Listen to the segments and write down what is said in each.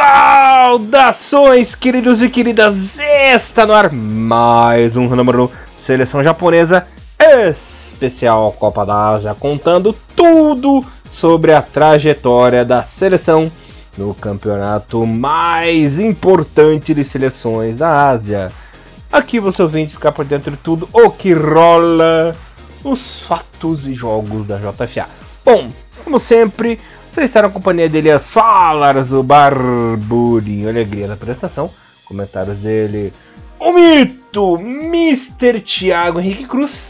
Saudações, queridos e queridas! Está no ar mais um número Seleção Japonesa especial Copa da Ásia, contando tudo sobre a trajetória da seleção no campeonato mais importante de seleções da Ásia. Aqui você ouvinte ficar por dentro de tudo o que rola, os fatos e jogos da JFA. Bom, como sempre, você está na companhia de Elias Falas, o Barburinho Alegria da prestação. Comentários dele. O mito, Mr. Thiago Henrique Cruz.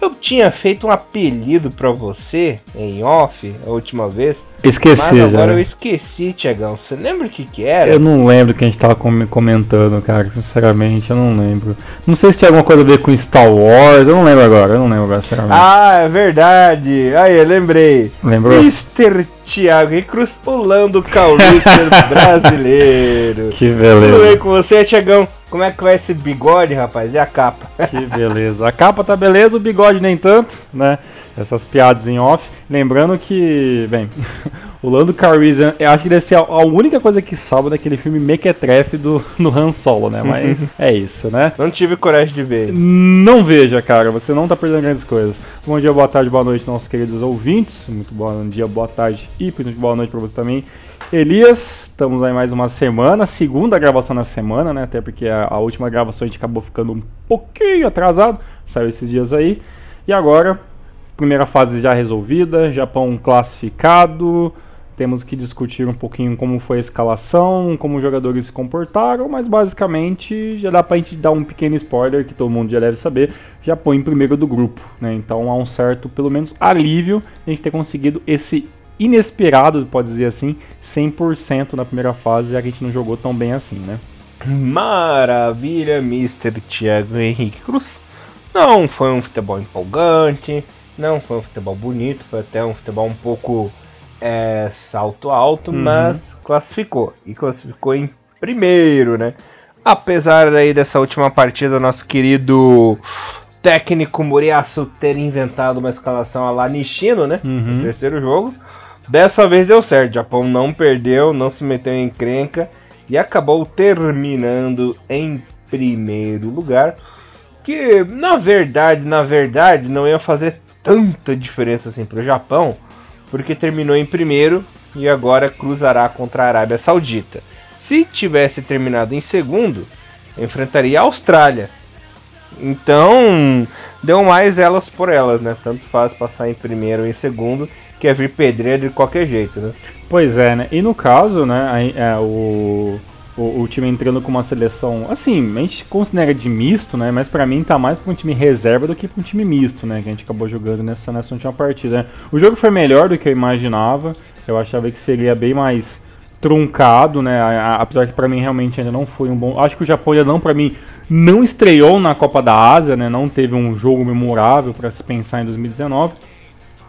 Eu tinha feito um apelido para você em off a última vez. Esqueci, mas agora já. eu esqueci, Tiagão. Você lembra o que que era? Eu não lembro o que a gente tava com- comentando, cara. Sinceramente, eu não lembro. Não sei se tinha alguma coisa a ver com Star Wars. Eu não lembro agora. Eu não lembro agora, sinceramente. Ah, é verdade. Aí, eu lembrei. Lembrou? Mr. Thiago Cruz, o Lando Caulista brasileiro. Que Tudo bem beleza. com você, Tiagão? Como é que vai esse bigode, rapaz? E a capa? Que beleza. A capa tá beleza, o bigode nem tanto, né? Essas piadas em off. Lembrando que, bem, o Lando Calrissian, eu acho que deve ser a, a única coisa que salva daquele filme Mequetrefe do, do Han Solo, né? Mas é isso, né? Não tive coragem de ver. Não veja, cara, você não tá perdendo grandes coisas. Bom dia, boa tarde, boa noite, nossos queridos ouvintes. Muito bom dia, boa tarde e principalmente boa noite pra você também. Elias, estamos aí mais uma semana, segunda gravação na semana, né? Até porque a, a última gravação a gente acabou ficando um pouquinho atrasado, saiu esses dias aí. E agora, primeira fase já resolvida, Japão classificado. Temos que discutir um pouquinho como foi a escalação, como os jogadores se comportaram, mas basicamente já dá pra gente dar um pequeno spoiler que todo mundo já deve saber. Japão em primeiro do grupo, né? Então há um certo, pelo menos, alívio a gente ter conseguido esse inesperado, pode dizer assim, 100% na primeira fase, já que a gente não jogou tão bem assim, né? Maravilha, Mr. Thiago Henrique Cruz. Não foi um futebol empolgante, não foi um futebol bonito, foi até um futebol um pouco é, salto alto, Uhum. mas classificou. E classificou em primeiro, né? Apesar aí dessa última partida, nosso querido técnico Muriaço ter inventado uma escalação a lá Nishino, né? Uhum. No terceiro jogo. Dessa vez deu certo, o Japão não perdeu, não se meteu em encrenca e acabou terminando em primeiro lugar. Que na verdade, na verdade, não ia fazer tanta diferença assim para o Japão, porque terminou em primeiro e agora cruzará contra a Arábia Saudita. Se tivesse terminado em segundo, enfrentaria a Austrália. Então, deu mais elas por elas, né? Tanto faz passar em primeiro ou em segundo, que é vir pedreiro de qualquer jeito, né? Pois é, né? E no caso, né, é, o, o, o time entrando com uma seleção, assim, a gente considera de misto, né? Mas pra mim tá mais pra um time reserva do que pra um time misto, né? Que a gente acabou jogando nessa, nessa última partida. né? O jogo foi melhor do que eu imaginava. Eu achava que seria bem mais truncado, né? Apesar que pra mim realmente ainda não foi um bom. Acho que o Japão ainda não, pra mim, não estreou na Copa da Ásia, né? Não teve um jogo memorável pra se pensar em 2019.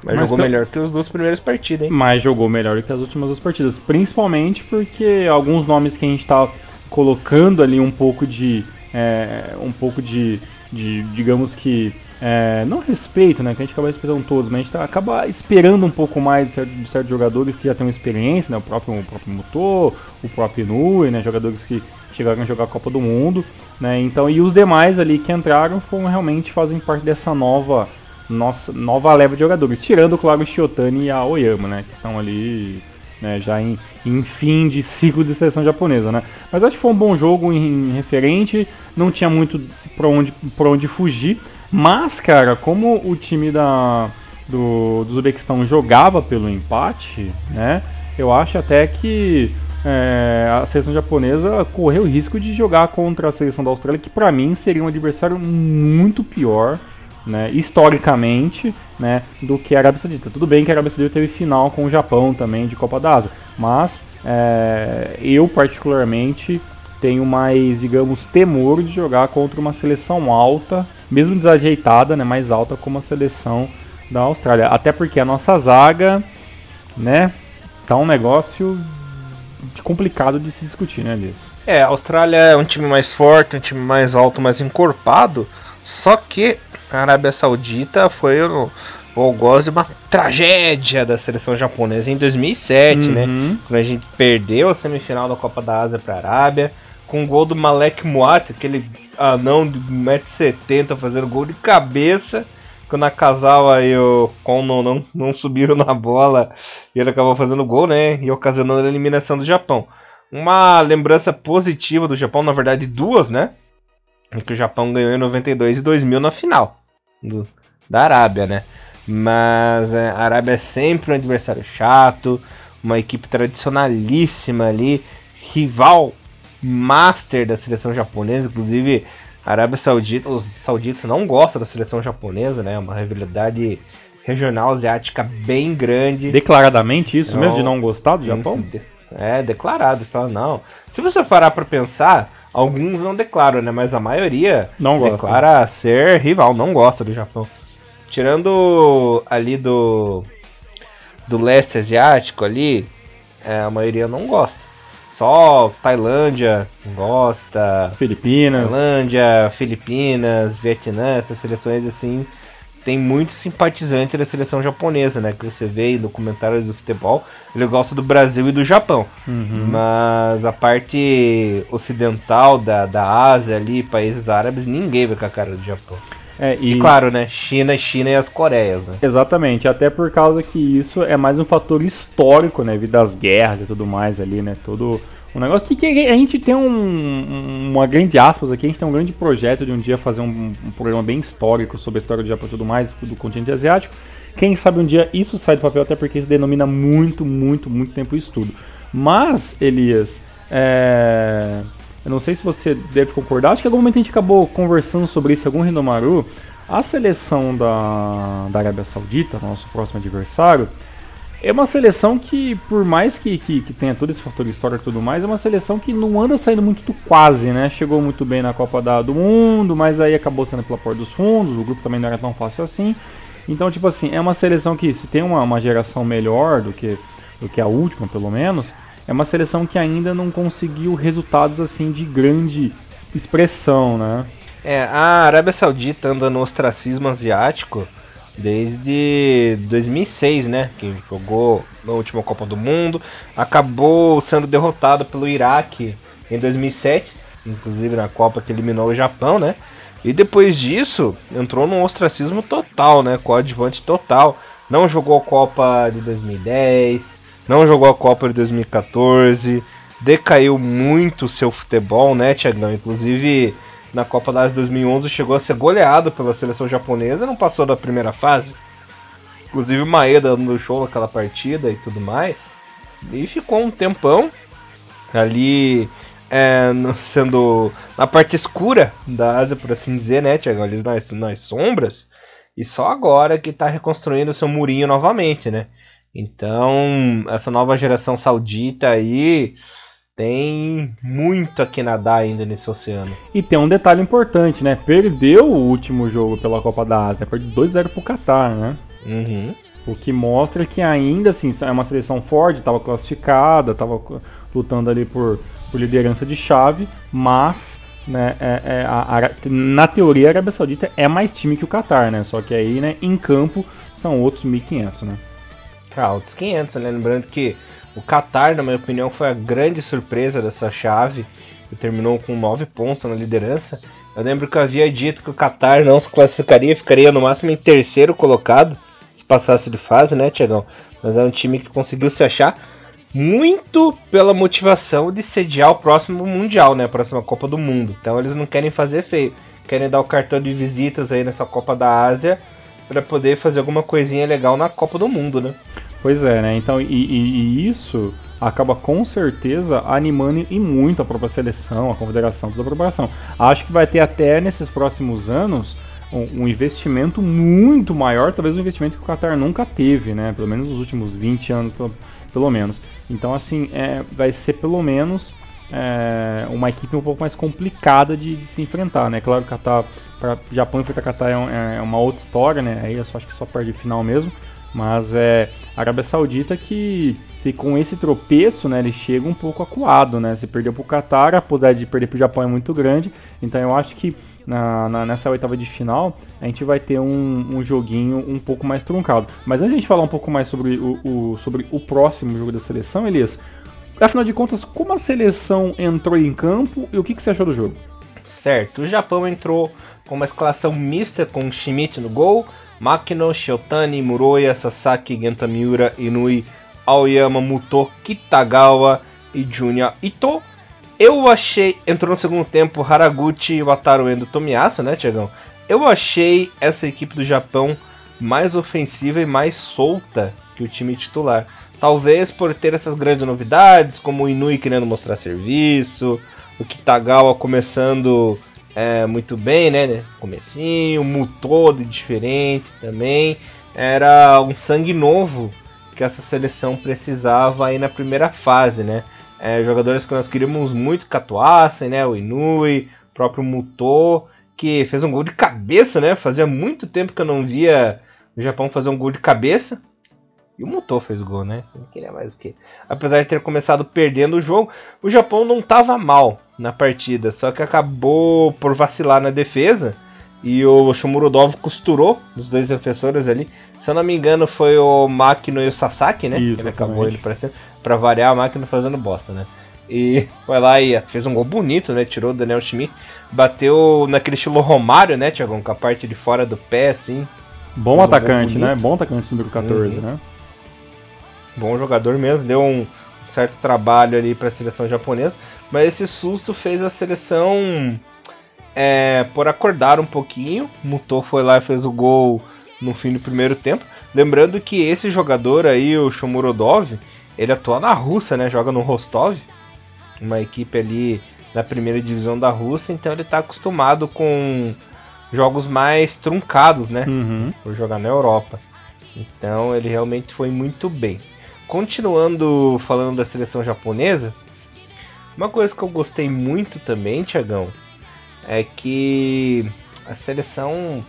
Mas, Mas jogou melhor que os duas primeiras partidas, hein? mas jogou melhor que as últimas duas partidas. Principalmente porque alguns nomes que a gente tá colocando ali um pouco de. é, um pouco de. de digamos que. é, não respeito, né? Que a gente acaba respeitando todos, mas a gente tá, acaba esperando um pouco mais de, certo- de certos jogadores que já têm experiência, né? O próprio, o próprio Muto, o próprio Inui, né? Jogadores que chegaram a jogar a Copa do Mundo, né? Então, e os demais ali que entraram foram realmente fazem parte dessa nova nossa nova leva de jogadores, tirando, claro, o Shiotani e a Oyama, né? Que estão ali né, já em, em fim de ciclo de seleção japonesa, né? Mas acho que foi um bom jogo em, em referente, não tinha muito pra onde, pra onde fugir. Mas, cara, como o time da, do, do Uzbequistão jogava pelo empate, né? Eu acho até que é, a seleção japonesa correu o risco de jogar contra a seleção da Austrália, que pra mim seria um adversário muito pior né, historicamente, né, do que a Arábia Saudita. Tudo bem que a Arábia Saudita teve final com o Japão também de Copa da Ásia, mas é, eu particularmente tenho mais, digamos, temor de jogar contra uma seleção alta, mesmo desajeitada, né, mais alta como a seleção da Austrália. Até porque a nossa zaga, né, tá um negócio complicado de se discutir, né, Elias? É, a Austrália é um time mais forte, um time mais alto, mais encorpado. Só que a Arábia Saudita foi o o gosto de uma tragédia da seleção japonesa em 2007, né? Uhum. Quando a gente perdeu a semifinal da Copa da Ásia para a Arábia, com o gol do Malek Muat, aquele anão de 1,70m fazendo gol de cabeça. Quando a Kazawa e o Kon não, não, não subiram na bola e ele acabou fazendo gol, né? E ocasionando a eliminação do Japão. Uma lembrança positiva do Japão, na verdade, duas, né? Que o Japão ganhou em 92 e 2000 na final do, da Arábia, né? Mas é, a Arábia é sempre um adversário chato, uma equipe tradicionalíssima ali, rival master da seleção japonesa, inclusive a Arábia Saudita, os sauditas não gostam da seleção japonesa, né? Uma rivalidade regional asiática bem grande. Declaradamente isso Não. mesmo, de não gostar do Japão? É, declarado, só não. Se você parar pra pensar, alguns não declaram, né? Mas a maioria Não gosta. declara ser rival, não gosta do Japão. Tirando ali do do leste asiático ali, é, a maioria não gosta. Só Tailândia gosta, Filipinas. Tailândia, Filipinas, Vietnã, essas seleções assim, tem muitos simpatizantes da seleção japonesa, né? Que você vê em documentários do futebol, ele gosta do Brasil e do Japão. Uhum. Mas a parte ocidental da, da Ásia ali, países árabes, ninguém vê com a cara do Japão. É, E, e, claro, né? China, China e as Coreias, né? Exatamente, até por causa que isso é mais um fator histórico, né? Devido às guerras e tudo mais ali, né? Todo um negócio que, que a gente tem um, um- uma grande aspas aqui, a gente tem um grande projeto de um dia fazer um, um programa bem histórico sobre a história do Japão e tudo mais, do continente asiático. Quem sabe um dia isso sai do papel, até porque isso denomina muito, muito, muito tempo o estudo. Mas, Elias, é... eu não sei se você deve concordar, acho que em algum momento a gente acabou conversando sobre isso em algum Rinomaru. A seleção da, da Arábia Saudita, nosso próximo adversário, é uma seleção que, por mais que, que, que tenha todo esse fator histórico e tudo mais, é uma seleção que não anda saindo muito do quase, né? Chegou muito bem na Copa da, do Mundo, mas aí acabou sendo pela porta dos fundos, o grupo também não era tão fácil assim. Então, tipo assim, é uma seleção que, se tem uma, uma geração melhor do que, do que a última, pelo menos, é uma seleção que ainda não conseguiu resultados assim de grande expressão, né? É, a Arábia Saudita anda no ostracismo asiático desde 2006, né? Que jogou na última Copa do Mundo, acabou sendo derrotado pelo Iraque em 2007, inclusive na Copa que eliminou o Japão, né? E depois disso entrou num ostracismo total, né? Coadjuvante total. Não jogou a Copa de 2010, não jogou a Copa de 2014, decaiu muito o seu futebol, né, Tiagão? Inclusive na Copa da Ásia 2011 chegou a ser goleado pela seleção japonesa, não passou da primeira fase. Inclusive o Maeda no show naquela partida e tudo mais. E ficou um tempão ali é, sendo na parte escura da Ásia, por assim dizer, né, Tiagão? Ali nas, nas sombras. E só agora que tá reconstruindo seu murinho novamente, né? Então, essa nova geração saudita aí tem muito a que nadar ainda nesse oceano. E tem um detalhe importante, né? Perdeu o último jogo pela Copa da Ásia, né? perdeu 2-0 pro Qatar, né? Uhum. O que mostra que ainda assim é uma seleção forte, estava classificada, estava lutando ali por, por liderança de chave, mas né, é- é a- a- na teoria a Arábia Saudita é mais time que o Qatar, né? Só que aí, né, em campo são outros 1.500, né? Ah, outros 500, né? Lembrando que o Qatar, na minha opinião, foi a grande surpresa dessa chave, que terminou com 9 pontos na liderança. Eu lembro que eu havia dito que o Qatar não se classificaria, ficaria no máximo em terceiro colocado, se passasse de fase, né, Tiagão? Mas é um time que conseguiu se achar muito pela motivação de sediar o próximo Mundial, né? A próxima Copa do Mundo. Então eles não querem fazer feio. Querem dar o cartão de visitas aí nessa Copa da Ásia para poder fazer alguma coisinha legal na Copa do Mundo, né? Pois é, né? Então, e, e- e isso acaba com certeza animando e muito a própria seleção, a confederação, toda a preparação. Acho que vai ter até nesses próximos anos um, um investimento muito maior, talvez um investimento que o Qatar nunca teve, né? Pelo menos nos últimos 20 anos, pelo, pelo menos. Então, assim, é, vai ser pelo menos é, uma equipe um pouco mais complicada de, de se enfrentar, né? Claro que o Qatar, para Japão enfrentar Qatar é, é uma outra história, né? Aí eu só acho que só perde final mesmo. Mas é a Arábia Saudita que, com esse tropeço, né, ele chega um pouco acuado, né? Se perdeu pro Qatar, a possibilidade de perder pro Japão é muito grande. Então eu acho que na, na, nessa oitava de final, a gente vai ter um, um, joguinho um pouco mais truncado. Mas antes de a gente falar um pouco mais sobre o, o, sobre o próximo jogo da seleção, Elias, afinal de contas, como a seleção entrou em campo e o que, que você achou do jogo? Certo, o Japão entrou com uma escalação mista com Schmidt no gol, Makino, Shotani, Muroya, Sasaki, Gentamiura, Inui, Aoyama, Muto, Kitagawa e Junya Ito. Eu achei. Entrou no segundo tempo Haraguchi, Wataru Endo né, Tiagão? Eu achei essa equipe do Japão mais ofensiva e mais solta que o time titular. Talvez por ter essas grandes novidades, como o Inui querendo mostrar serviço, o Kitagawa começando é, muito bem, né? Comecinho, Mutodo diferente também. Era um sangue novo que essa seleção precisava aí na primeira fase, né? É, jogadores que nós queríamos muito que atuassem, né? O Inui, o próprio Muto, que fez um gol de cabeça, né? Fazia muito tempo que eu não via o Japão fazer um gol de cabeça. E o Muto fez gol, né? Não queria mais o que. Apesar de ter começado perdendo o jogo, o Japão não estava mal na partida, só que acabou por vacilar na defesa. E o Shomurodov costurou os dois defensores ali. Se eu não me engano, foi o Makino e o Sasaki, né? Isso, ele acabou ele parecendo. Pra variar, a máquina fazendo bosta, né? E foi lá e fez um gol bonito, né? Tirou o Daniel Schmidt. Bateu naquele estilo Romário, né, Tiagão? Com a parte de fora do pé, assim. Bom atacante, um né? Bom atacante número 14, uhum. né? Bom jogador mesmo, deu um certo trabalho ali para a seleção japonesa, mas esse susto fez a seleção é, por acordar um pouquinho. Mutou foi lá e fez o gol no fim do primeiro tempo. Lembrando que esse jogador aí, o Shomurodov, ele atua na Rússia, né? Joga no Rostov, uma equipe ali da primeira divisão da Rússia, então ele está acostumado com jogos mais truncados, né? Uhum. Por jogar na Europa. Então ele realmente foi muito bem continuando falando da seleção japonesa, uma coisa que eu gostei muito também, Tiagão, é que a seleção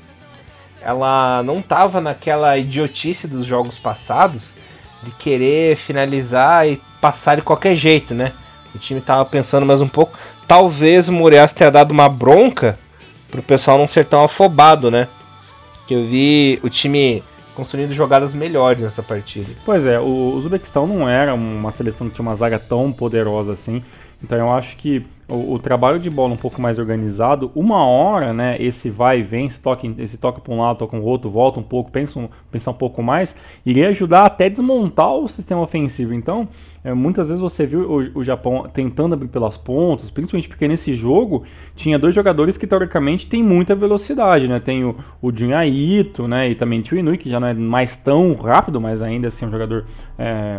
ela não estava naquela idiotice dos jogos passados de querer finalizar e passar de qualquer jeito, né? O time estava pensando mais um pouco. Talvez o Morias tenha dado uma bronca pro pessoal não ser tão afobado, né? Que eu vi o time construindo jogadas melhores nessa partida. Pois é, o Uzbequistão não era uma seleção que tinha uma zaga tão poderosa assim. Então eu acho que o, o, trabalho de bola um pouco mais organizado, uma hora, né, esse vai e vem, esse toca, esse toca para um lado, toca um outro, volta um pouco, pensa um, pensa um pouco mais, iria ajudar até desmontar o sistema ofensivo. Então, é, muitas vezes você viu o, o, Japão tentando abrir pelas pontas, principalmente porque nesse jogo tinha dois jogadores que teoricamente têm muita velocidade, né? Tem o, o Junya Ito, né, e também o Inui, que já não é mais tão rápido, mas ainda assim é um jogador é,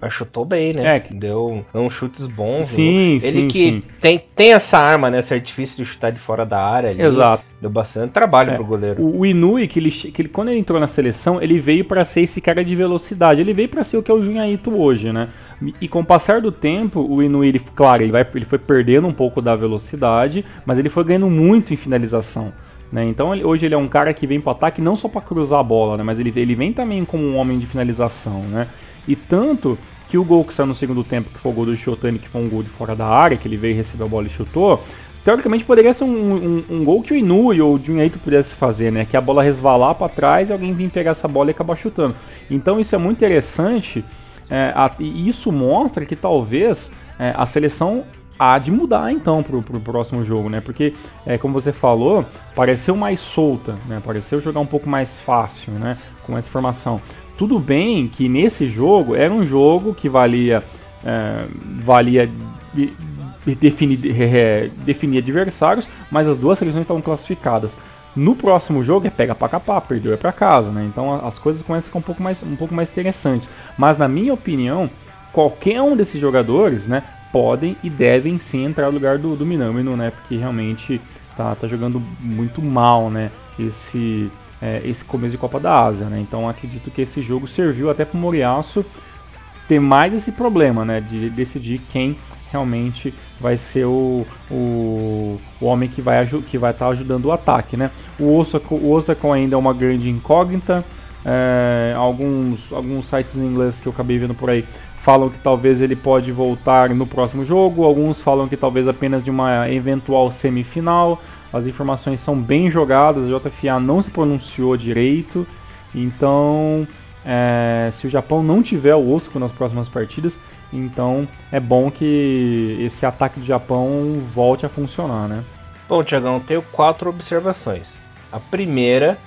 mas chutou bem, né? É. Deu, deu uns chutes bons. Sim, Ele sim, que sim. Tem, tem essa arma, né? Esse artifício de chutar de fora da área ali. Exato. Deu bastante trabalho é. pro goleiro. O, o Inui, que ele, que ele, quando ele entrou na seleção, ele veio para ser esse cara de velocidade. Ele veio para ser o que é o Junhaito hoje, né? E com o passar do tempo, o Inui, ele, claro, ele, vai, ele foi perdendo um pouco da velocidade, mas ele foi ganhando muito em finalização. Né? Então ele, hoje ele é um cara que vem para ataque não só para cruzar a bola, né? mas ele, ele vem também como um homem de finalização. Né? E tanto que o gol que saiu no segundo tempo, que foi o gol do Shotani, que foi um gol de fora da área, que ele veio receber a bola e chutou, teoricamente poderia ser um, um, um gol que o Inui ou o Junyaito pudesse fazer, né? Que a bola resvalar para trás e alguém vir pegar essa bola e acabar chutando. Então isso é muito interessante é, a, e isso mostra que talvez é, a seleção há de mudar então pro, pro próximo jogo, né? Porque, é, como você falou, pareceu mais solta, né? Pareceu jogar um pouco mais fácil, né? Com essa formação. Tudo bem que nesse jogo era um jogo que valia é, valia definir, definir adversários, mas as duas seleções estavam classificadas. No próximo jogo é pega para capar, perdeu é para casa, né? Então as coisas começam a ficar um pouco mais um pouco mais interessantes. Mas na minha opinião, qualquer um desses jogadores, né, podem e devem sim entrar no lugar do, do Minamino, né? Porque realmente tá, tá jogando muito mal, né? Esse é, esse começo de Copa da Ásia, né? Então acredito que esse jogo serviu até para o Moriaço ter mais esse problema, né? De decidir quem realmente vai ser o, o, o homem que vai que vai estar tá ajudando o ataque, né? O Osaka, o Osaka ainda é uma grande incógnita. É, alguns, alguns sites em inglês que eu acabei vendo por aí falam que talvez ele pode voltar no próximo jogo, alguns falam que talvez apenas de uma eventual semifinal. As informações são bem jogadas, a JFA não se pronunciou direito, então é, se o Japão não tiver o Osco nas próximas partidas, então é bom que esse ataque do Japão volte a funcionar, né? Bom, Tiagão, tenho quatro observações. A primeira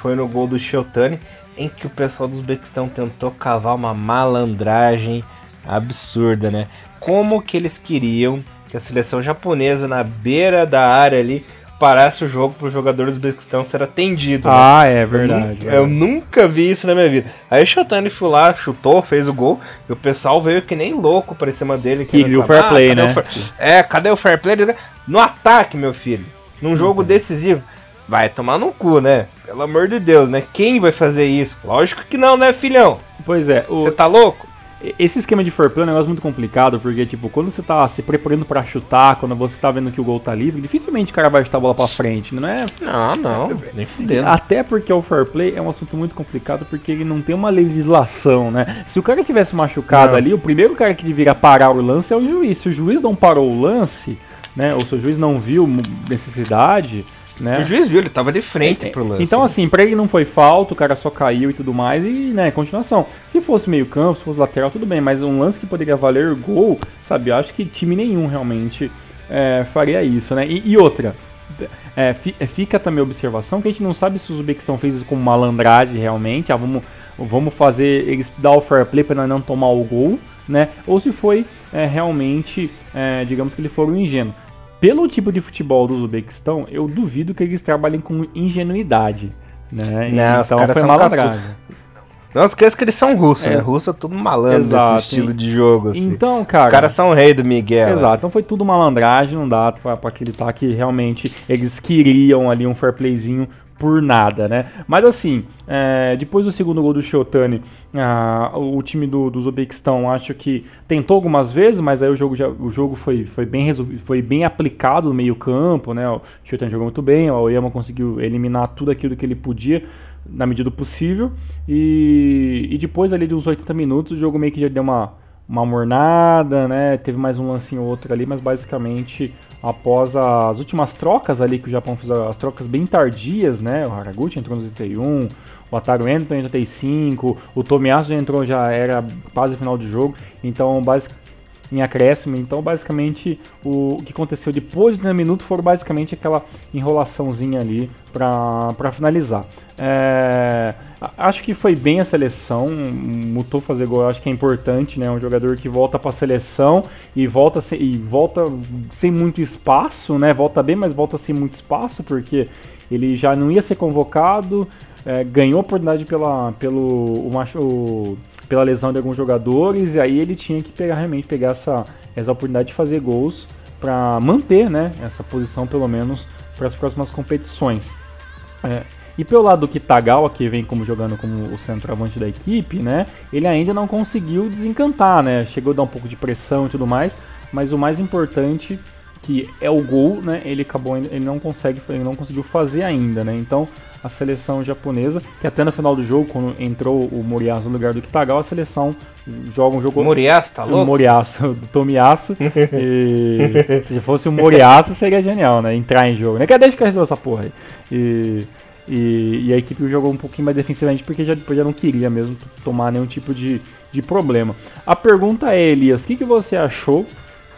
foi no gol do Shotani, em que o pessoal do Uzbequistão tentou cavar uma malandragem absurda, né? Como que eles queriam que a seleção japonesa na beira da área ali parasse o jogo para os jogadores do Uzbequistão ser atendido. Né? Ah, é verdade. Eu, eu, nunca vi isso na minha vida. Aí o Shotani foi lá, chutou, fez o gol, e o pessoal veio que nem louco para cima dele. Que o fair ah, play, né? Fair... É, cadê o fair play? No ataque, meu filho. Num jogo uhum. decisivo. Vai tomar no cu, né? Pelo amor de Deus, né? Quem vai fazer isso? Lógico que não, né, filhão? Pois é. Você o... tá louco? Esse esquema de foreplay é um negócio muito complicado, porque, tipo, quando você tá se preparando para chutar, quando você tá vendo que o gol tá livre, dificilmente o cara vai chutar a bola pra frente, não é? Não, não, nem fudendo. Até porque o fair play é um assunto muito complicado, porque ele não tem uma legislação, né? Se o cara tivesse machucado não. ali, o primeiro cara que deveria parar o lance é o juiz. Se o juiz não parou o lance, né, ou se o juiz não viu necessidade, né? O juiz viu, ele tava de frente é, pro lance. Então, assim, pra ele não foi falta, o cara só caiu e tudo mais, e, né, continuação. Se fosse meio campo, se fosse lateral, tudo bem, mas um lance que poderia valer gol, sabe, eu acho que time nenhum realmente é, faria isso, né? E, e outra, é, é fica também a observação que a gente não sabe se o Uzbequistão fez isso com malandragem realmente, ah, vamos, vamos fazer eles dar o fair play para não tomar o gol, né? Ou se foi é, realmente, é, digamos que ele for um ingênuo. Pelo tipo de futebol do Uzbequistão, eu duvido que eles trabalhem com ingenuidade. Né? Não, então foi malandragem. Não esqueça que eles são russos, é. né? Russo é tudo malandro Exato. esse estilo de jogo. Assim. Então, cara. Os caras são o rei do Miguel. Exato, então foi tudo malandragem, não dá pra, pra acreditar que realmente eles queriam ali um fair playzinho por nada, né? Mas assim, é, depois do segundo gol do Shotani, o time do, do Uzbequistão acho que tentou algumas vezes, mas aí o jogo, já, o jogo foi, foi, bem resolvido, foi bem aplicado no meio campo, né? O Shotani jogou muito bem, o Oyama conseguiu eliminar tudo aquilo que ele podia na medida do possível e, e depois ali de uns 80 minutos o jogo meio que já deu uma, uma mornada, né? Teve mais um lancinho ou outro ali, mas basicamente após as últimas trocas ali que o Japão fez, as trocas bem tardias, né? O Haraguchi entrou no 81, o Ataru entrou em 85, o Tomiyasu entrou já era quase final de jogo, então basicamente em acréscimo. Então, basicamente, o que aconteceu depois do minuto foi basicamente aquela enrolaçãozinha ali para finalizar. É, acho que foi bem a seleção, mutou fazer gol, acho que é importante, né? Um jogador que volta para a seleção e volta sem, e volta sem muito espaço, né? Volta bem, mas volta sem muito espaço porque ele já não ia ser convocado, é, ganhou oportunidade pela, pelo o, o, pela lesão de alguns jogadores e aí ele tinha que pegar realmente pegar essa, essa oportunidade de fazer gols para manter, né? Essa posição pelo menos para as próximas competições. É, e pelo lado do Kitagawa, que vem como jogando como o centroavante da equipe, né? Ele ainda não conseguiu desencantar, né? Chegou a dar um pouco de pressão e tudo mais, mas o mais importante que é o gol, né? Ele acabou, ele não consegue, ele não conseguiu fazer ainda, né? Então a seleção japonesa, que até no final do jogo, quando entrou o Moriyasu no lugar do Kitagawa, a seleção joga um jogo. Moriyasu, tá louco? O Moriyasu, do Tomiyasu. e, se fosse o Moriyasu, seria genial, né? Entrar em jogo. Né? Que desde que resolveu essa porra aí. E e, e, a equipe jogou um pouquinho mais defensivamente porque já, já não queria mesmo tomar nenhum tipo de, de problema. A pergunta é, Elias, o que, que você achou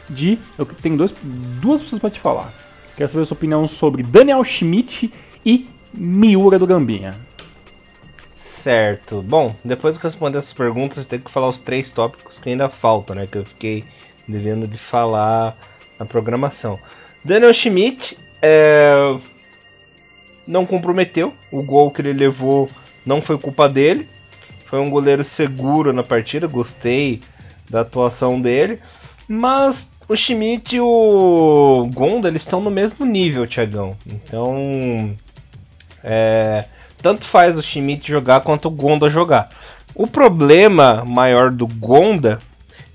de. Eu tenho dois, duas pessoas para te falar. Quero saber a sua opinião sobre Daniel Schmidt e Miura do Gambinha. Certo. Bom, depois que eu responder essas perguntas, tenho que falar os três tópicos que ainda faltam, né? Que eu fiquei devendo de falar na programação. Daniel Schmidt é, não comprometeu. O gol que ele levou não foi culpa dele. Foi um goleiro seguro na partida, gostei da atuação dele. Mas o Schmidt e o Gonda eles estão no mesmo nível, Tiagão. Então, é, tanto faz o Schmidt jogar quanto o Gonda jogar. O problema maior do Gonda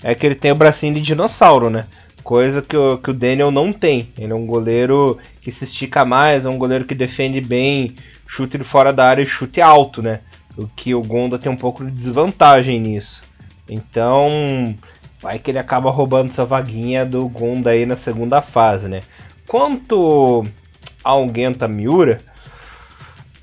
é que ele tem o bracinho de dinossauro, né? Coisa que o, que o Daniel não tem. Ele é um goleiro que se estica mais, é um goleiro que defende bem, chute de fora da área e chute alto, né? O que o Gonda tem um pouco de desvantagem nisso. Então, vai que ele acaba roubando essa vaguinha do Gonda aí na segunda fase, né? Quanto ao Genta Miura,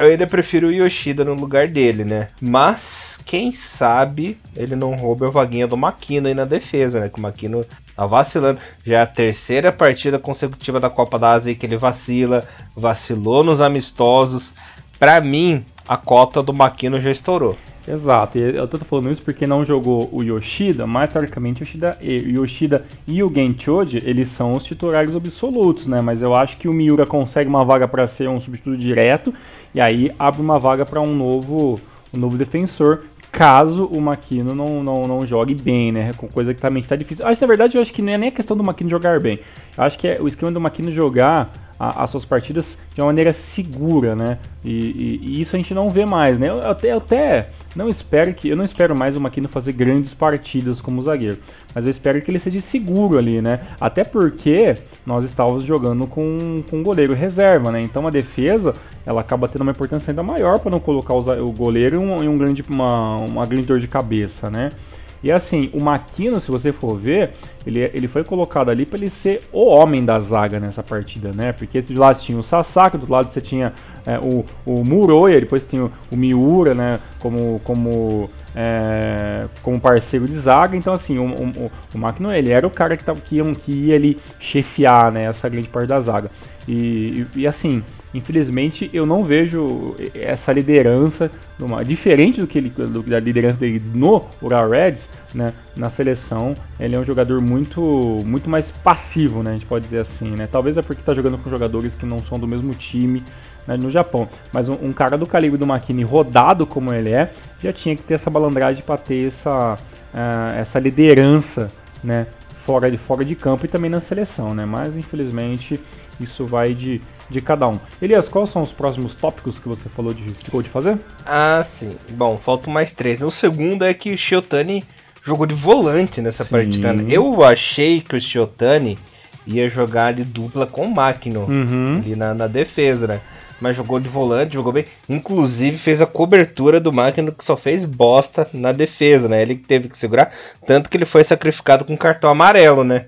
eu ainda prefiro o Yoshida no lugar dele, né? Mas, quem sabe ele não roube a vaguinha do Makino aí na defesa, né? Que o Makino tá vacilando. Já é a terceira partida consecutiva da Copa da Ásia que ele vacila, vacilou nos amistosos. Para mim, a cota do Makino já estourou. Exato, e eu tô falando isso porque não jogou o Yoshida, mas teoricamente Yoshida, Yoshida e o Genchoji, eles são os titulares absolutos, né? Mas eu acho que o Miura consegue uma vaga para ser um substituto direto e aí abre uma vaga para um novo, um novo defensor, caso o Makino não, não, não jogue bem, né? Com coisa que também está difícil. Acho na verdade eu acho que não é nem a questão do Makino jogar bem. Eu acho que é o esquema do Makino jogar a, as suas partidas de uma maneira segura, né? E, e, e, isso a gente não vê mais, né? Eu até, eu até não espero que. Eu não espero mais o Makino fazer grandes partidas como zagueiro. Mas eu espero que ele seja seguro ali, né? Até porque nós estávamos jogando com, com goleiro reserva, né? Então a defesa ela acaba tendo uma importância ainda maior para não colocar o, o goleiro em, um, um grande, uma, uma grande dor de cabeça, né? E assim, o Makino, se você for ver, ele, ele foi colocado ali para ele ser o homem da zaga nessa partida, né? Porque de lado tinha o Sasaki, do lado você tinha é, o, o Muroya, depois tinha o, o Miura, né? Como, como, é, como parceiro de zaga. Então, assim, o, o, o ele era o cara que, tava, que, ia, que ia ali chefiar né, essa grande parte da zaga. e, e, e assim, Infelizmente, eu não vejo essa liderança, numa, diferente do que ele, do, da liderança dele no Ural Reds, né, na seleção. Ele é um jogador muito, muito mais passivo, né, a gente pode dizer assim. Né? Talvez é porque está jogando com jogadores que não são do mesmo time né, no Japão. Mas um, um, cara do calibre do Makini, rodado como ele é, já tinha que ter essa balandragem para ter essa, uh, essa liderança né, fora, de, fora de campo e também na seleção. Né? Mas, infelizmente, isso vai de de cada um. Elias, quais são os próximos tópicos que você falou de ficou de fazer? Ah, sim. Bom, faltam mais três. O segundo é que o Shiotani jogou de volante nessa sim. partida. Eu achei que o Shiotani ia jogar ali dupla com o Makino uhum. ali na, na defesa, né? Mas jogou de volante, jogou bem. Inclusive fez a cobertura do Makino que só fez bosta na defesa, né? Ele teve que segurar. Tanto que ele foi sacrificado com cartão amarelo, né?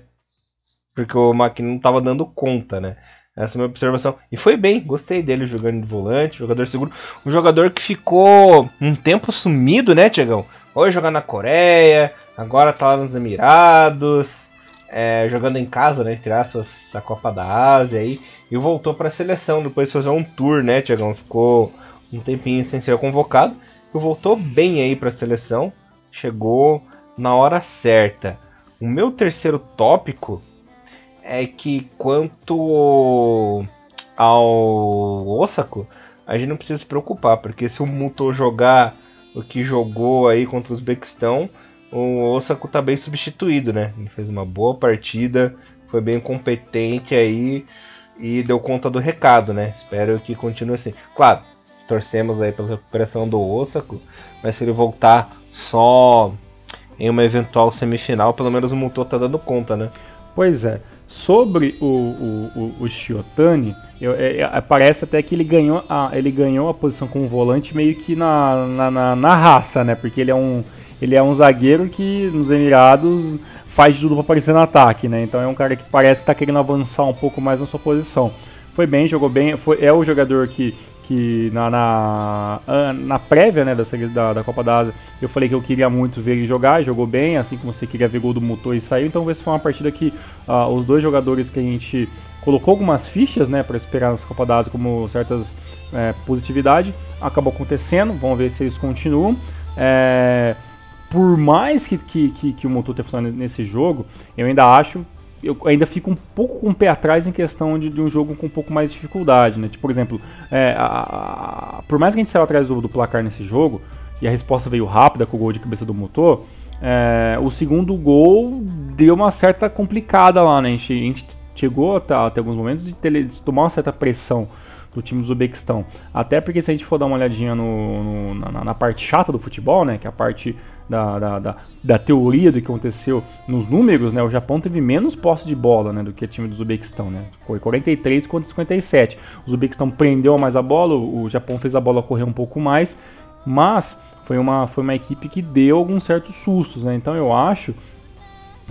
Porque o Makino não tava dando conta, né? Essa é a minha observação. E foi bem, gostei dele jogando de volante, jogador seguro. Um jogador que ficou um tempo sumido, né, Tiagão? Hoje jogar na Coreia, agora tá lá nos Emirados, é, jogando em casa, né, entre aspas, Copa da Ásia aí. E voltou para a seleção depois de fazer um tour, né, Tiagão? Ficou um tempinho sem ser convocado. E voltou bem aí para a seleção, chegou na hora certa. O meu terceiro tópico é que quanto ao Osako, a gente não precisa se preocupar, porque se o Muto jogar o que jogou aí contra o Uzbequistão, o Osako tá bem substituído, né? Ele fez uma boa partida, foi bem competente aí e deu conta do recado, né? Espero que continue assim. Claro, torcemos aí pela recuperação do Osako, mas se ele voltar só em uma eventual semifinal, pelo menos o Muto tá dando conta, né? Pois é. Sobre o, o, o, o Shiotani, eu, é, é, parece até que ele ganhou, a, ele ganhou a posição como volante meio que na, na, na, na, raça, né? Porque ele é, um, ele é um zagueiro que nos Emirados faz tudo para aparecer no ataque, né? Então é um cara que parece estar tá querendo avançar um pouco mais na sua posição. Foi bem, jogou bem, foi, é o jogador que que na, na, na prévia né, dessa, da, da Copa da Ásia eu falei que eu queria muito ver ele jogar, jogou bem, assim como você queria ver gol do motor e saiu, então esse foi uma partida que uh, os dois jogadores que a gente colocou algumas fichas né, para esperar nessa Copa da Ásia como certas é, positividade, acabou acontecendo, vamos ver se eles continuam. É, por mais que, que, que, que o motor tenha funcionado nesse jogo, eu ainda acho eu ainda fico um pouco com o pé atrás em questão de, de um jogo com um pouco mais de dificuldade, né? Tipo, por exemplo, é, a, a, por mais que a gente saiu atrás do, do, placar nesse jogo, e a resposta veio rápida com o gol de cabeça do motor, é, o segundo gol deu uma certa complicada lá, né? A gente, a gente chegou até, até, alguns momentos de, ter, de tomar uma certa pressão do time do Uzbequistão. Até porque se a gente for dar uma olhadinha no, no, na, na, parte chata do futebol, né? Que é a parte da, da, da, da, teoria do que aconteceu nos números, né? O Japão teve menos posse de bola, né? Do que o time do Uzbequistão, né? Foi 43 contra 57. O Uzbequistão prendeu mais a bola, o Japão fez a bola correr um pouco mais, mas foi uma, foi uma equipe que deu alguns certos sustos, né? Então eu acho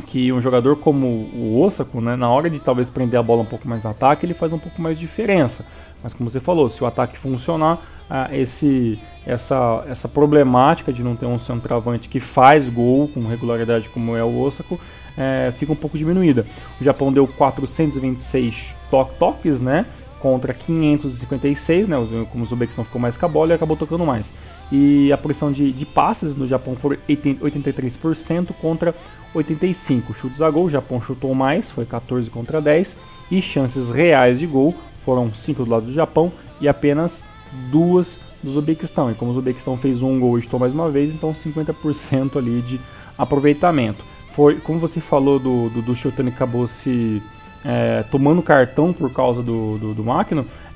que um jogador como o Osako, né, na hora de talvez prender a bola um pouco mais no ataque, ele faz um pouco mais de diferença. Mas como você falou, se o ataque funcionar, ah, esse, essa, essa problemática de não ter um centroavante que faz gol com regularidade como é o Osako, é, fica um pouco diminuída. O Japão deu 426 to toques, né? Contra 556, né? Como o Uzbequistão ficou mais com a bola e acabou tocando mais. E a porção de, de passes no Japão foi 83% contra 85. Chutes a gol, o Japão chutou mais, foi 14 contra 10. E chances reais de gol foram 5 do lado do Japão e apenas duas do Uzbequistão. E como o Uzbequistão fez um gol e chutou mais uma vez, então 50% ali de aproveitamento. Foi, como você falou do, do, do Shotani acabou se é, tomando cartão por causa do, do, do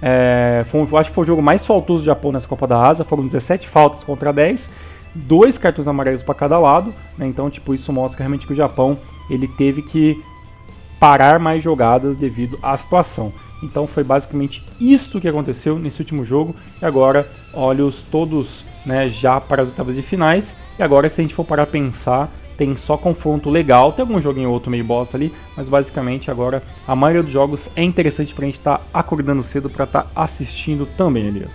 é, foi, acho que foi o jogo mais faltoso do Japão nessa Copa da Asa, foram 17 faltas contra 10, dois cartões amarelos para cada lado, né, então tipo isso mostra realmente que o Japão ele teve que parar mais jogadas devido à situação. Então foi basicamente isso que aconteceu nesse último jogo. E agora, olhos todos né, já para as oitavas de finais. E agora, se a gente for parar a pensar, tem só confronto legal. Tem algum joguinho outro meio bosta ali, mas basicamente agora a maioria dos jogos é interessante para a gente estar tá acordando cedo para estar tá assistindo também, Elias.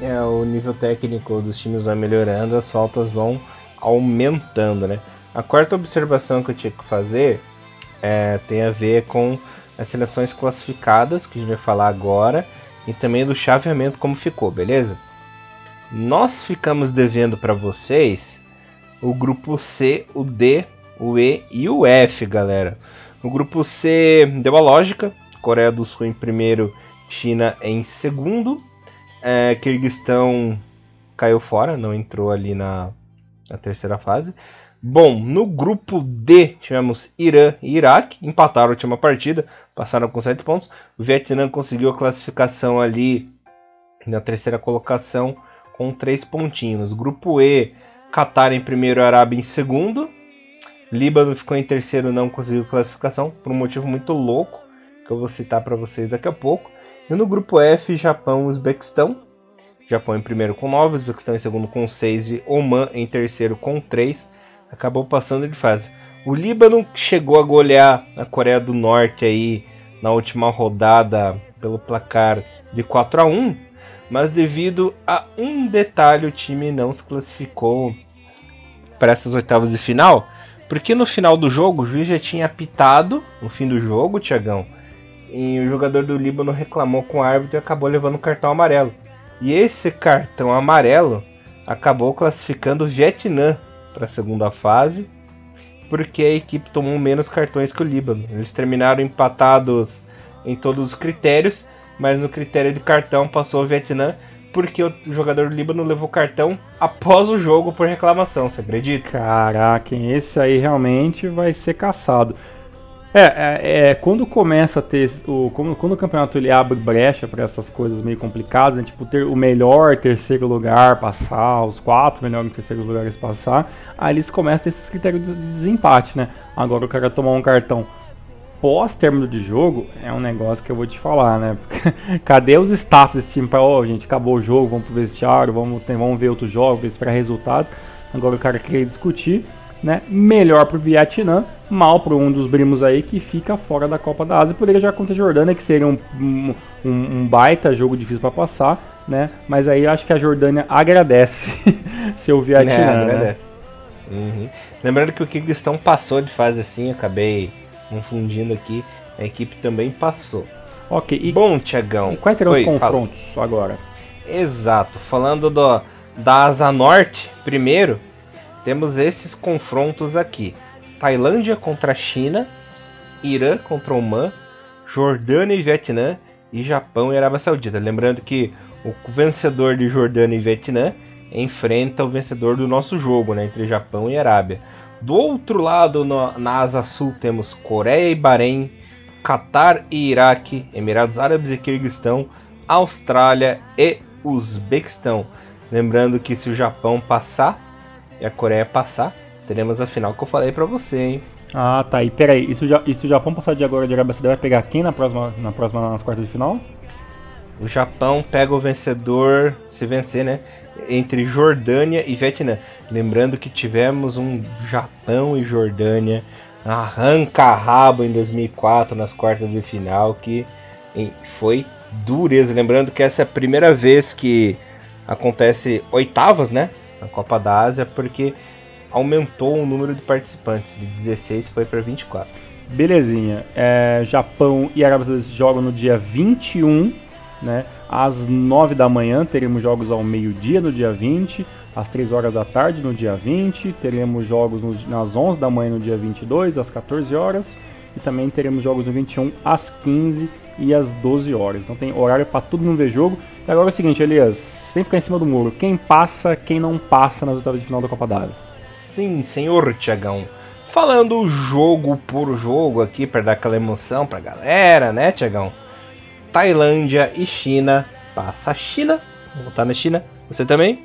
É, o nível técnico dos times vai melhorando, as faltas vão aumentando, né? A quarta observação que eu tinha que fazer é, tem a ver com as seleções classificadas, que a gente vai falar agora, e também do chaveamento como ficou, beleza? Nós ficamos devendo para vocês o grupo C, o D, o E e o F, galera. O grupo C deu a lógica, Coreia do Sul em primeiro, China em segundo, é, Kirguistão caiu fora, não entrou ali na, na terceira fase. Bom, no grupo D tivemos Irã e Iraque, empataram a última partida, passaram com 7 pontos. O Vietnã conseguiu a classificação ali na terceira colocação com 3 pontinhos. Grupo E, Catar em primeiro, Arábia em segundo. Líbano ficou em terceiro, não conseguiu classificação, por um motivo muito louco, que eu vou citar para vocês daqui a pouco. E no grupo F, Japão e Uzbequistão. Japão em primeiro com 9, Uzbequistão em segundo com 6 e Oman em terceiro com 3 acabou passando de fase. O Líbano chegou a golear a Coreia do Norte aí na última rodada pelo placar de 4 a 1, mas devido a um detalhe o time não se classificou para essas oitavas de final, porque no final do jogo o juiz já tinha apitado no fim do jogo, Tiagão, e o jogador do Líbano reclamou com o árbitro e acabou levando o cartão amarelo. E esse cartão amarelo acabou classificando o Vietnã para a segunda fase, porque a equipe tomou menos cartões que o Líbano. Eles terminaram empatados em todos os critérios, mas no critério de cartão passou o Vietnã, porque o jogador do Líbano levou cartão após o jogo por reclamação, você acredita? Caraca, esse aí realmente vai ser caçado. É, é, é, quando começa a ter o quando, quando o campeonato ele abre brecha para essas coisas meio complicadas, né, tipo ter o melhor terceiro lugar passar, os quatro melhores terceiros lugares passar, aí eles começam a ter esses critérios de desempate, né? Agora o cara tomar um cartão pós término de jogo é um negócio que eu vou te falar, né? Porque, cadê os staff desse time para, ó, oh, gente, acabou o jogo, vamos pro vestiário, vamos, vamos ver outros jogos, esperar resultados. Agora o cara quer discutir né? Melhor para o Vietnã, mal para um dos primos aí que fica fora da Copa da Ásia. Poderia já contra a Jordânia, que seria um, um, um baita jogo difícil para passar, né? Mas aí acho que a Jordânia agradece seu Vietnã, é, né? Uhum. Lembrando que o Kirguistão passou de fase assim, acabei confundindo aqui. A equipe também passou. Ok. E, Bom, Tiagão. Quais serão Oi, os confrontos fala. agora? Exato. Falando do, da Asa Norte, primeiro, temos esses confrontos aqui: Tailândia contra China, Irã contra Oman, Jordânia e Vietnã e Japão e Arábia Saudita. Lembrando que o vencedor de Jordânia e Vietnã enfrenta o vencedor do nosso jogo, né, entre Japão e Arábia. Do outro lado, no, na asa sul, temos Coreia e Bahrein, Catar e Iraque, Emirados Árabes e Kirguistão, Austrália e Uzbequistão. Lembrando que se o Japão passar, e a Coreia passar, teremos a final que eu falei pra você, hein? Ah, tá. E peraí, e se o, e se o Japão passar de agora de Arábia Saudita, vai pegar quem na próxima, na próxima nas quartas de final? O Japão pega o vencedor, se vencer, né? Entre Jordânia e Vietnã. Lembrando que tivemos um Japão e Jordânia arranca-rabo em 2004 nas quartas de final que foi dureza. Lembrando que essa é a primeira vez que acontece oitavas, né? Na Copa da Ásia, porque aumentou o número de participantes, de 16 foi para 24. Belezinha. É, Japão e Arábia Saudita jogam no dia 21, né? Às 9 da manhã teremos jogos ao meio-dia no dia 20, às 3 horas da tarde no dia 20, teremos jogos no, nas 11 da manhã no dia 22, às 14 horas, e também teremos jogos no 21 às 15 e às 12 horas. Então tem horário para todo mundo ver jogo. E agora é o seguinte, Elias, sem ficar em cima do muro, quem passa, quem não passa nas oitavas de final da Copa da Ásia? Sim, senhor Tiagão. Falando jogo por jogo aqui para dar aquela emoção pra galera, né, Tiagão? Tailândia e China. Passa a China. Vou votar na China. Você também?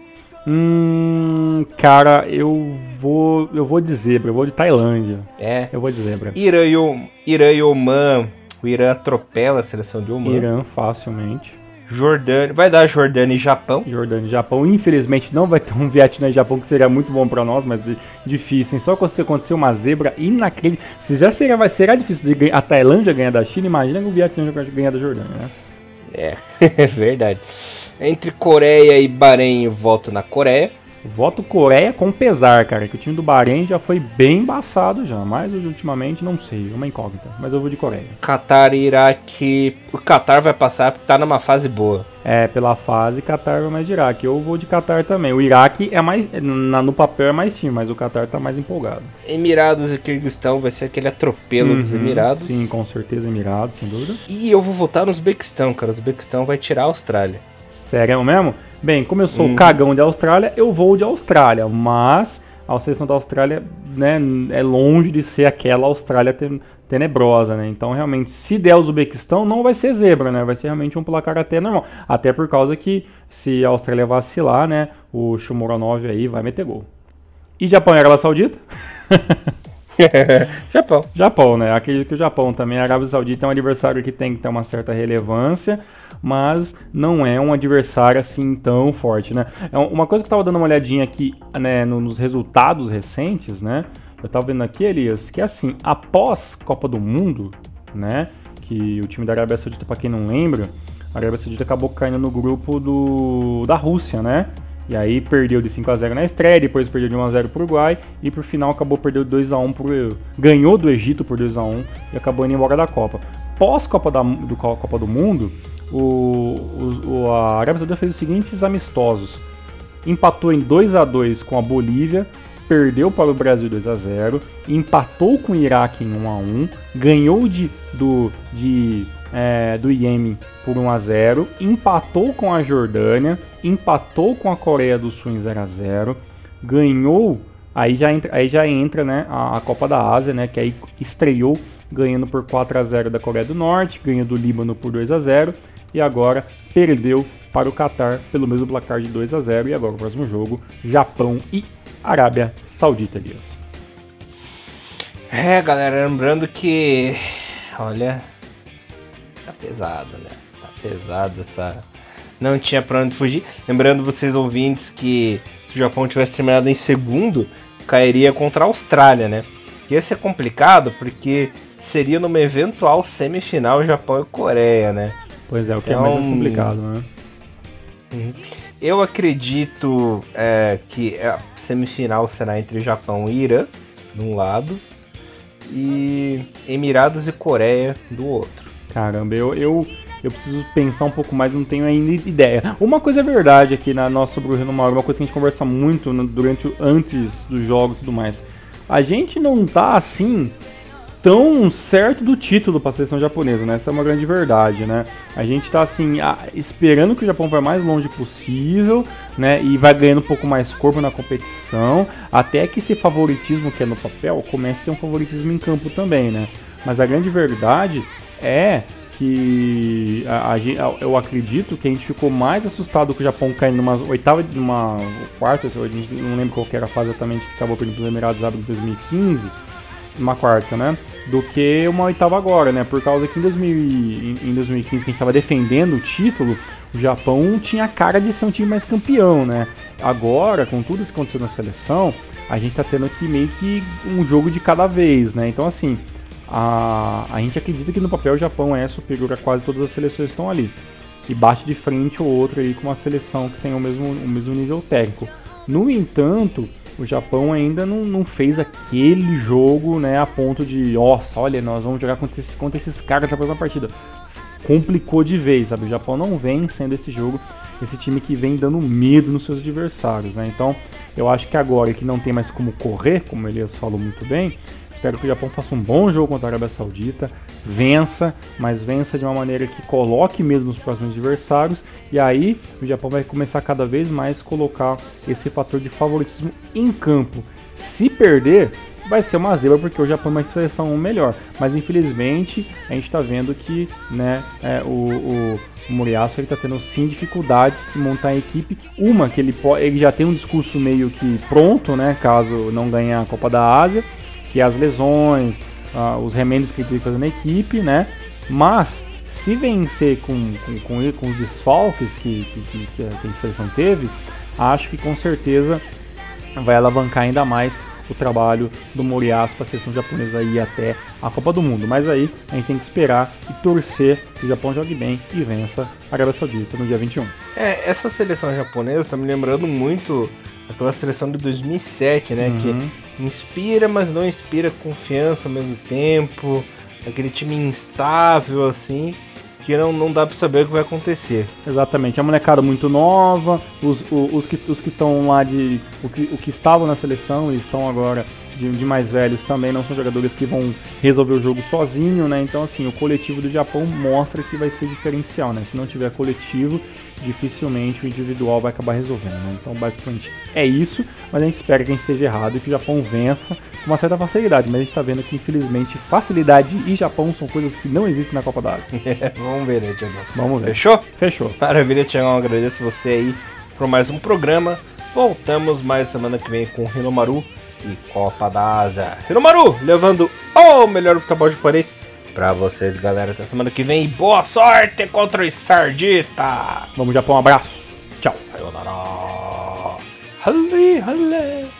Hum, cara, eu vou, eu vou de zebra, eu vou de Tailândia. É. Eu vou de zebra. Irã e, Irã e Oman. O Irã atropela a seleção de Oman. Irã facilmente. Jordânia, vai dar Jordânia e Japão. Jordânia e Japão. Infelizmente não vai ter um Vietnã e Japão que seria muito bom para nós, mas difícil. Hein? Só se acontecer uma zebra inacreditável. Se já será, vai ser difícil de a Tailândia ganhar da China, imagina o Vietnã ganhar da Jordânia, né? É, é verdade. Entre Coreia e Bahrein, eu voto na Coreia. Voto Coreia com pesar, cara, que o time do Bahrein já foi bem embaçado já, mas ultimamente não sei, uma incógnita, mas eu vou de Coreia. Qatar e Iraque, o Qatar vai passar porque tá numa fase boa. É, pela fase, Qatar vai mais de Iraque. Eu vou de Qatar também. O Iraque é mais, na, no papel é mais time, mas o Qatar tá mais empolgado. Emirados e Kirguistão vai ser aquele atropelo uhum, dos Emirados. Sim, com certeza Emirados, sem dúvida. E eu vou votar no Uzbequistão, cara. O Uzbequistão vai tirar a Austrália. Sério mesmo? Bem, como eu sou hum. cagão de Austrália, eu vou de Austrália, mas a seleção da Austrália né, é longe de ser aquela Austrália tenebrosa, né? Então, realmente, se der o Uzbequistão, não vai ser zebra, né? Vai ser realmente um placar até normal. Até por causa que, se a Austrália vacilar, né? O Shumuranov aí vai meter gol. E Japão e Arábia Saudita? Japão. Japão, né? Acredito que o Japão também. A Arábia Saudita é um adversário que tem que ter uma certa relevância mas não é um adversário assim tão forte, né? É uma coisa que eu tava dando uma olhadinha aqui, né, nos resultados recentes, né? Eu tava vendo aqui, Elias, que assim, após Copa do Mundo, né, que o time da Arábia Saudita, para quem não lembra, a Arábia Saudita acabou caindo no grupo do da Rússia, né? E aí perdeu de 5 a 0 na estreia, depois perdeu de 1 a 0 pro Uruguai e pro final acabou perdendo 2 a 1 pro ganhou do Egito por 2 a 1 e acabou indo embora da Copa. Pós Copa da do Copa do Mundo, o, o, a Arábia Saudita fez os seguintes amistosos. Empatou em 2 a 2 com a Bolívia, perdeu para o Brasil 2 a 0 empatou com o Iraque em 1 a 1 ganhou de, do, de, é, do Iêmen por 1 a 0 empatou com a Jordânia, empatou com a Coreia do Sul em 0 a 0 ganhou, aí já entra, aí já entra né, a, a Copa da Ásia, né, que aí estreou ganhando por 4 a 0 da Coreia do Norte, ganhou do Líbano por 2 a 0 e agora perdeu para o Qatar pelo mesmo placar de 2 a 0 e agora o próximo jogo, Japão e Arábia Saudita, Elias. É, galera, lembrando que olha, tá pesado, né? Tá pesado essa não tinha para onde fugir. Lembrando vocês ouvintes que se o Japão tivesse terminado em segundo, cairia contra a Austrália, né? Ia ser complicado porque seria numa eventual semifinal Japão e Coreia, né? Pois é, o que é, é mais complicado, né? Uhum. Eu acredito é, que a semifinal será entre Japão e Irã, de um lado, e Emirados e Coreia do outro. Caramba, eu, eu, eu preciso pensar um pouco mais, não tenho ainda ideia. Uma coisa é verdade aqui na nossa sobre o Rio Mauro, uma coisa que a gente conversa muito durante antes dos jogos e tudo mais. A gente não tá assim tão certo do título para a seleção japonesa, né? Essa é uma grande verdade, né? A gente está assim a, esperando que o Japão vá mais longe possível, né? E vai ganhando um pouco mais corpo na competição, até que esse favoritismo que é no papel comece a ser um favoritismo em campo também, né? Mas a grande verdade é que a, a, eu acredito que a gente ficou mais assustado com o Japão caindo numa oitava, numa quarta, a gente não lembro qual era a fase exatamente que acabou perdendo os Emirados Árabes em 2015 uma quarta, né? Do que uma oitava agora, né? Por causa que em, 2000, em 2015, que a gente estava defendendo o título, o Japão tinha a cara de ser um time mais campeão, né? Agora, com tudo isso que aconteceu na seleção, a gente tá tendo aqui meio que um jogo de cada vez, né? Então, assim, a, a gente acredita que no papel o Japão é superior a quase todas as seleções que estão ali. E bate de frente ou outro aí com uma seleção que tem o mesmo, o mesmo nível técnico. No entanto, o Japão ainda não, não fez aquele jogo, né, a ponto de, nossa, olha, nós vamos jogar contra, esse, contra esses caras na próxima partida. Complicou de vez, sabe? O Japão não vem sendo esse jogo, esse time que vem dando medo nos seus adversários, né? Então, eu acho que agora que não tem mais como correr, como Elias falou muito bem, Espero que o Japão faça um bom jogo contra a Arábia Saudita, vença, mas vença de uma maneira que coloque medo nos próximos adversários. E aí o Japão vai começar cada vez mais colocar esse fator de favoritismo em campo. Se perder, vai ser uma zebra porque o Japão é uma seleção melhor. Mas infelizmente a gente está vendo que né, é, o, o, o Muriaço está tendo sim dificuldades de montar a equipe. Uma que ele, ele já tem um discurso meio que pronto, né, caso não ganhe a Copa da Ásia que é as lesões, uh, os remendos que ele tem que fazer na equipe, né? Mas se vencer com, com, com, com os desfalques que, que, que, a seleção teve, acho que com certeza vai alavancar ainda mais o trabalho do Moriaço para a seleção japonesa ir até a Copa do Mundo. Mas aí a gente tem que esperar e torcer que o Japão jogue bem e vença a Arábia Saudita no dia 21. É, essa seleção japonesa está me lembrando muito aquela seleção de 2007, né? Uhum. Que inspira, mas não inspira confiança ao mesmo tempo. Aquele time instável, assim, que não, não dá para saber o que vai acontecer. Exatamente, é uma molecada muito nova, os, os, os que os estão lá de. O que, o que estavam na seleção, eles estão agora de, de, mais velhos também, não são jogadores que vão resolver o jogo sozinho, né? Então, assim, o coletivo do Japão mostra que vai ser diferencial, né? Se não tiver coletivo, dificilmente o individual vai acabar resolvendo. Né? Então, basicamente é isso, mas a gente espera que a gente esteja errado e que o Japão vença com uma certa facilidade. Mas a gente está vendo que, infelizmente, facilidade e Japão são coisas que não existem na Copa da Ásia. Vamos ver, né, Tiagão? Vamos ver. Fechou? Fechou. Maravilha, Tiagão. Agradeço você aí por mais um programa. Voltamos mais semana que vem com Hinomaru e Copa da Ásia. Hinomaru levando o melhor futebol japonês pra vocês, galera. Até semana que vem. Boa sorte contra os Sardita. Vamos, Japão. Um abraço. Tchau. Halle, halle.